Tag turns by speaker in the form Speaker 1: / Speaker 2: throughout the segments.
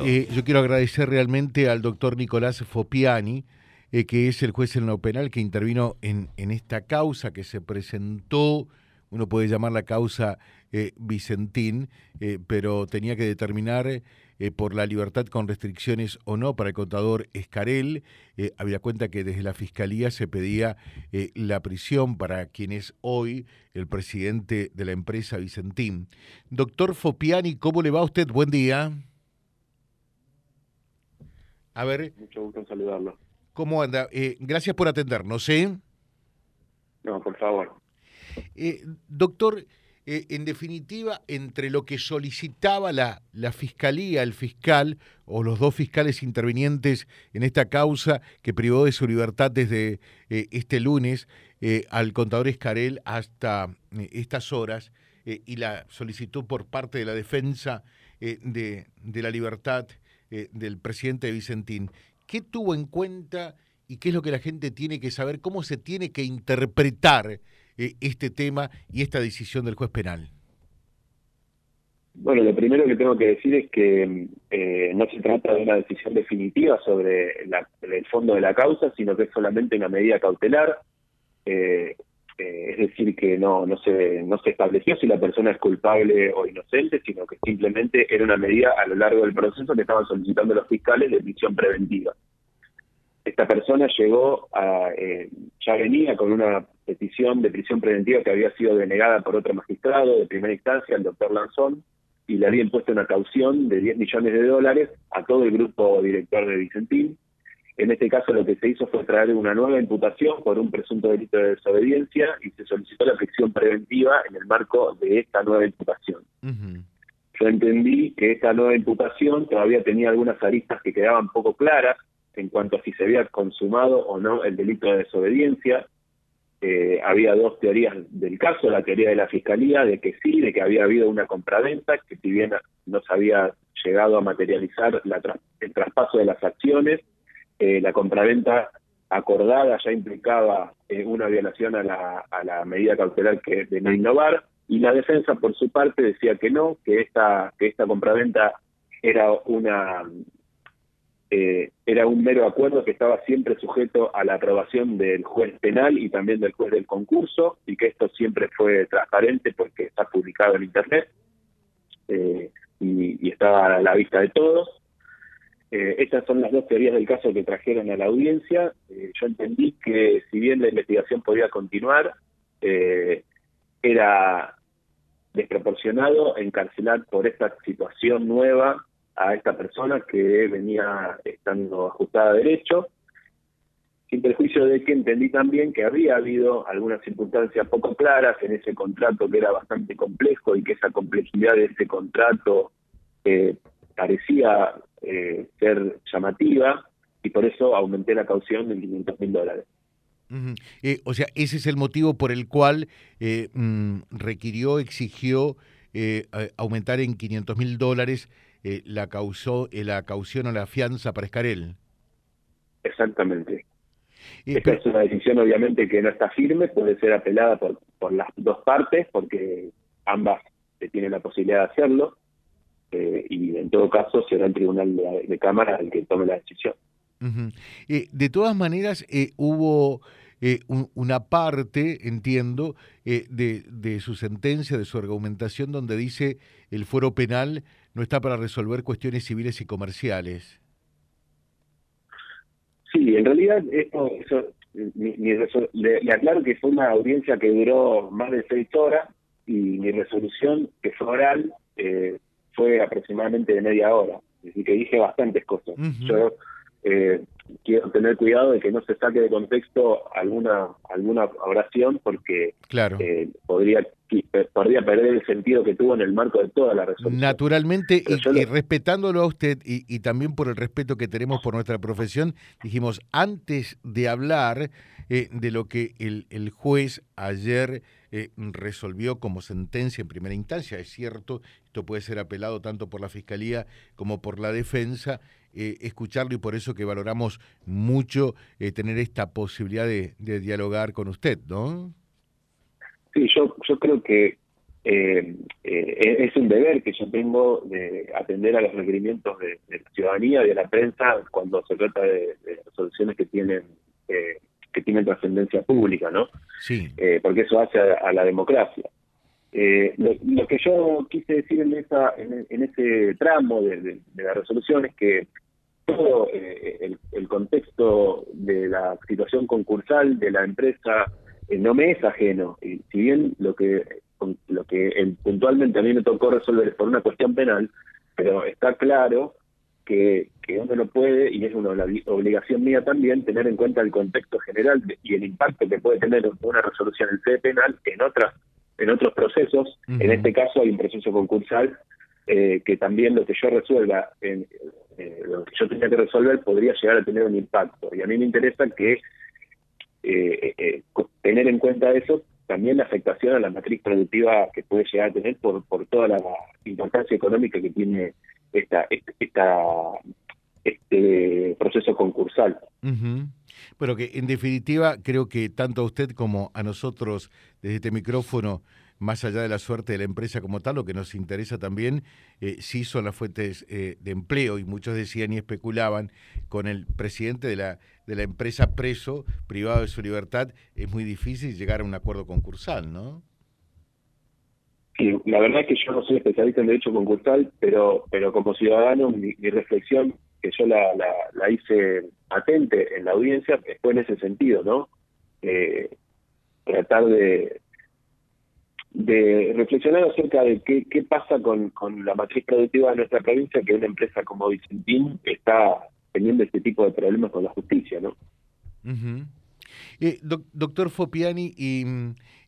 Speaker 1: Eh, yo quiero agradecer realmente al doctor Nicolás Fopiani, eh, que es el juez en lo penal que intervino en, esta causa que se presentó, uno puede llamar la causa eh, Vicentín, eh, pero tenía que determinar por la libertad con restricciones o no para el contador Escarel. había cuenta que desde la Fiscalía se pedía la prisión para quien es hoy el presidente de la empresa Vicentín. Doctor Fopiani, ¿cómo le va a usted? Buen día. A ver.
Speaker 2: Mucho gusto en saludarlo.
Speaker 1: ¿Cómo anda? Eh, gracias por atendernos, ¿eh?
Speaker 2: No, por favor.
Speaker 1: Eh, doctor, eh, en definitiva, entre lo que solicitaba la, la fiscalía, el fiscal, o los dos fiscales intervinientes en esta causa que privó de su libertad desde este lunes al contador Escarel hasta estas horas, y la solicitud por parte de la defensa de, de la libertad eh, del presidente Vicentín. ¿Qué tuvo en cuenta y qué es lo que la gente tiene que saber? ¿Cómo se tiene que interpretar eh, este tema y esta decisión del juez penal?
Speaker 2: Bueno, lo primero que tengo que decir es que eh, no se trata de una decisión definitiva sobre el fondo de la causa, sino que es solamente una medida cautelar. Es decir, que no, no, se, no se estableció si la persona es culpable o inocente, sino que simplemente era una medida a lo largo del proceso que estaban solicitando los fiscales de prisión preventiva. Esta persona llegó a, eh, ya venía con una petición de prisión preventiva que había sido denegada por otro magistrado de primera instancia, el doctor Lanzón, y le había impuesto una caución de 10 millones de dólares a todo el grupo director de Vicentín, en este caso lo que se hizo fue traer una nueva imputación por un presunto delito de desobediencia y se solicitó la prisión preventiva en el marco de esta nueva imputación. Yo entendí que esta nueva imputación todavía tenía algunas aristas que quedaban poco claras en cuanto a si se había consumado o no el delito de desobediencia. Eh, había dos teorías del caso, la teoría de la Fiscalía de que sí, de que había habido una compraventa, que si bien no se había llegado a materializar el traspaso de las acciones, eh, la compraventa acordada ya implicaba eh, una violación a la, a la medida cautelar que de no innovar y la defensa por su parte decía que no, que esta que esta compraventa era una eh, era un mero acuerdo que estaba siempre sujeto a la aprobación del juez penal y también del juez del concurso y que esto siempre fue transparente porque está publicado en internet y, y estaba a la vista de todos. eh, estas son las dos teorías del caso que trajeron a la audiencia. Eh, yo entendí que si bien la investigación podía continuar, eh, era desproporcionado encarcelar por esta situación nueva a esta persona que venía estando ajustada a derecho, sin perjuicio de que entendí también que había habido algunas circunstancias poco claras en ese contrato que era bastante complejo y que esa complejidad de ese contrato eh, parecía eh, ser llamativa y por eso aumenté la caución en 500 mil dólares.
Speaker 1: Eh, o sea, ese es el motivo por el cual eh, mm, requirió, exigió aumentar en 500 mil dólares la, causó, la caución o la fianza para Escarel.
Speaker 2: Exactamente. Esta es una decisión obviamente que no está firme, puede ser apelada por, por las dos partes porque ambas tienen la posibilidad de hacerlo. Eh, y en todo caso será el Tribunal de, Cámara el que tome la decisión.
Speaker 1: Eh, de todas maneras, eh, hubo una parte, entiendo, de, de su sentencia, de su argumentación, donde dice el fuero penal no está para resolver cuestiones civiles y comerciales.
Speaker 2: Sí, en realidad esto, eso, le, le, aclaro que fue una audiencia que duró más de seis horas y mi resolución, que fue oral, eh, fue aproximadamente de media hora, decir, que dije bastantes cosas. Yo eh, quiero tener cuidado de que no se saque de contexto alguna alguna oración porque eh, podría podría perder el sentido que tuvo en el marco de toda la resolución.
Speaker 1: Naturalmente, y, respetándolo a usted y, y, también por el respeto que tenemos por nuestra profesión, dijimos, antes de hablar eh, de lo que el, el juez ayer eh, resolvió como sentencia en primera instancia, es cierto, esto puede ser apelado tanto por la Fiscalía como por la defensa, eh, escucharlo y por eso que valoramos mucho tener esta posibilidad de, de dialogar con usted, ¿no?
Speaker 2: Sí, yo, yo creo que eh, eh, es un deber que yo tengo de atender a los requerimientos de, la ciudadanía y de la prensa cuando se trata de, resoluciones que tienen eh, que tienen trascendencia pública, ¿no?
Speaker 1: Sí.
Speaker 2: porque eso hace a, la democracia. Lo, que yo quise decir en esa en, ese tramo de, la resolución es que todo el, el contexto de la situación concursal de la empresa no me es ajeno. Y si bien lo que lo que puntualmente a mí me tocó resolver por una cuestión penal, pero está claro que, que uno no puede, y es una obligación mía también, tener en cuenta el contexto general y el impacto que puede tener una resolución en sede penal en otras en otros procesos. En este caso hay un proceso concursal eh, que también lo que yo resuelva, en, eh, lo que yo tenía que resolver, podría llegar a tener un impacto. Y a mí me interesa que eh, tener en cuenta eso también la afectación a la matriz productiva que puede llegar a tener por, por toda la importancia económica que tiene esta, esta, este proceso concursal.
Speaker 1: Pero que en definitiva creo que tanto a usted como a nosotros desde este micrófono más allá de la suerte de la empresa como tal, lo que nos interesa también eh, sí son las fuentes eh, de empleo y muchos decían y especulaban con el presidente de la, de la empresa preso, privado de su libertad, es muy difícil llegar a un acuerdo concursal, ¿no?
Speaker 2: La verdad es que yo no soy especialista en derecho concursal, pero, pero como ciudadano mi, reflexión, que yo la, la, hice patente en la audiencia, fue en ese sentido, ¿no? Eh, tratar de, reflexionar acerca de qué, pasa con, la matriz productiva de nuestra provincia, que una empresa como Vicentín está teniendo este tipo de problemas con la justicia, ¿no?
Speaker 1: Eh, doctor Fopiani, y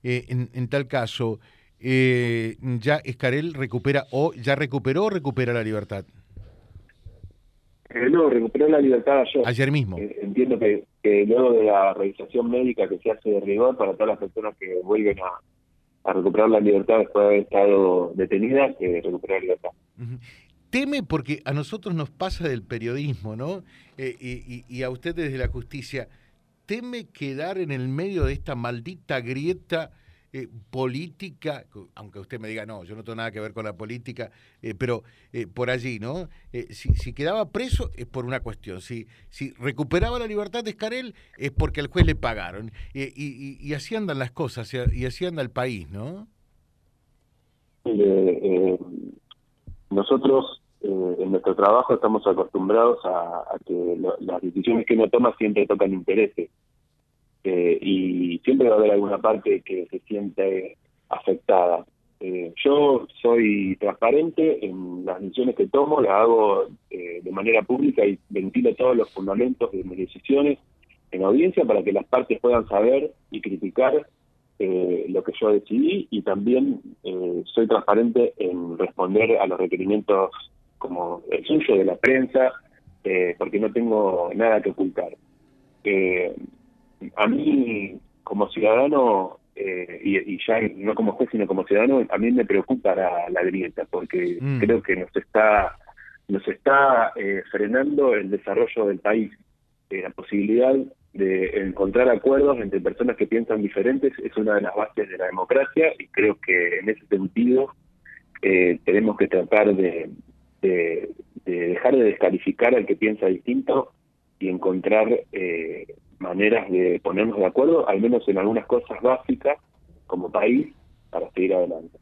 Speaker 1: eh, en, tal caso, eh, ¿ya Escarel recupera o ya recuperó o recupera la libertad?
Speaker 2: No, recuperó la libertad ayer.
Speaker 1: Ayer mismo.
Speaker 2: entiendo que, que, luego de la revisación médica que se hace de rigor para todas las personas que vuelven a, a recuperar la libertad después de haber estado detenida que recuperar la libertad.
Speaker 1: Teme porque a nosotros nos pasa del periodismo, ¿no? Eh, y, y, a usted desde la justicia, teme quedar en el medio de esta maldita grieta eh, política, aunque usted me diga, no, yo no tengo nada que ver con la política, eh, pero eh, por allí, ¿no? Si, si, quedaba preso es por una cuestión, si, recuperaba la libertad de Escarel es porque al juez le pagaron, y, y, así andan las cosas, y así anda el país, ¿no?
Speaker 2: nosotros en nuestro trabajo estamos acostumbrados a que las decisiones que uno toma siempre tocan intereses eh, y siempre va a haber alguna parte que se siente afectada. Eh, yo soy transparente en las decisiones que tomo, las hago eh, de manera pública y ventilo todos los fundamentos de mis decisiones en audiencia para que las partes puedan saber y criticar lo que yo decidí y también soy transparente en responder a los requerimientos como el suyo de la prensa, porque no tengo nada que ocultar. Eh, a mí como ciudadano, eh, y, ya no como juez, sino como ciudadano, a mí me preocupa la, la grieta, porque mm. creo que nos está nos está eh, frenando el desarrollo del país. Eh, la posibilidad de encontrar acuerdos entre personas que piensan diferentes es una de las bases de la democracia y creo que en ese sentido tenemos que tratar de, de, dejar de descalificar al que piensa distinto y encontrar eh, maneras de ponernos de acuerdo, al menos en algunas cosas básicas como país, para seguir adelante.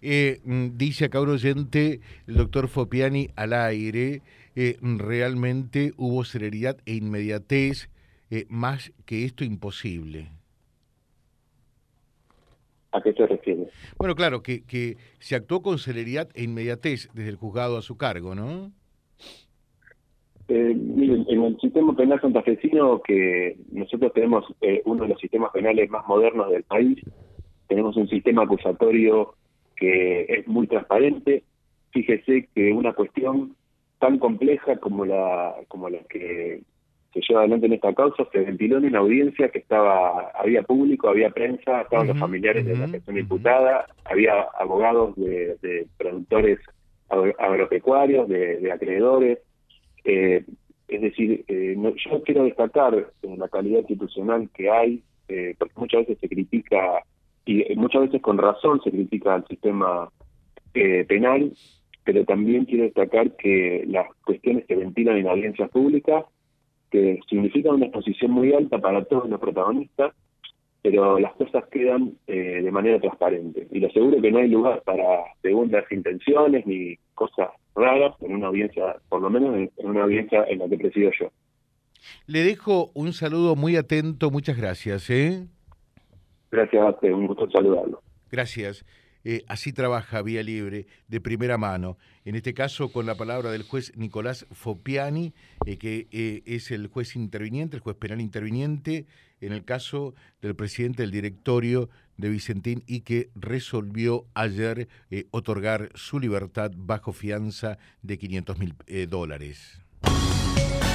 Speaker 1: Eh, mm, dice acá un oyente, el doctor Fopiani, al aire, eh, realmente hubo celeridad e inmediatez, eh, más que esto imposible.
Speaker 2: ¿A qué se refiere?
Speaker 1: Bueno, claro, que, que se actuó con celeridad e inmediatez desde el juzgado a su cargo, ¿no?
Speaker 2: Eh, miren, en el sistema penal santafesino, que nosotros tenemos eh, uno de los sistemas penales más modernos del país, tenemos un sistema acusatorio que es muy transparente. Fíjese que una cuestión tan compleja como la como la que se lleva adelante en esta causa se ventiló en una audiencia que estaba había público, había prensa, estaban los familiares de la persona imputada, había abogados de, productores agropecuarios, de acreedores, eh, es decir, eh, yo quiero destacar la calidad institucional que hay, eh, porque muchas veces se critica y muchas veces con razón se critica al sistema eh, penal, pero también quiero destacar que las cuestiones que ventilan en audiencias públicas, que significan una exposición muy alta para todos los protagonistas, pero las cosas quedan eh, de manera transparente. Y lo seguro que no hay lugar para segundas intenciones ni cosas raras en una audiencia, por lo menos en, una audiencia en la que presido yo.
Speaker 1: Le dejo un saludo muy atento, muchas gracias. ¿eh?
Speaker 2: Gracias, un gusto saludarlo.
Speaker 1: Gracias. Eh, así trabaja Vía Libre de primera mano. En este caso, con la palabra del juez Nicolás Fopiani, eh, que eh, es el juez interviniente, el juez penal interviniente, en el caso del presidente del directorio de Vicentín y que resolvió ayer otorgar su libertad bajo fianza de 500 mil dólares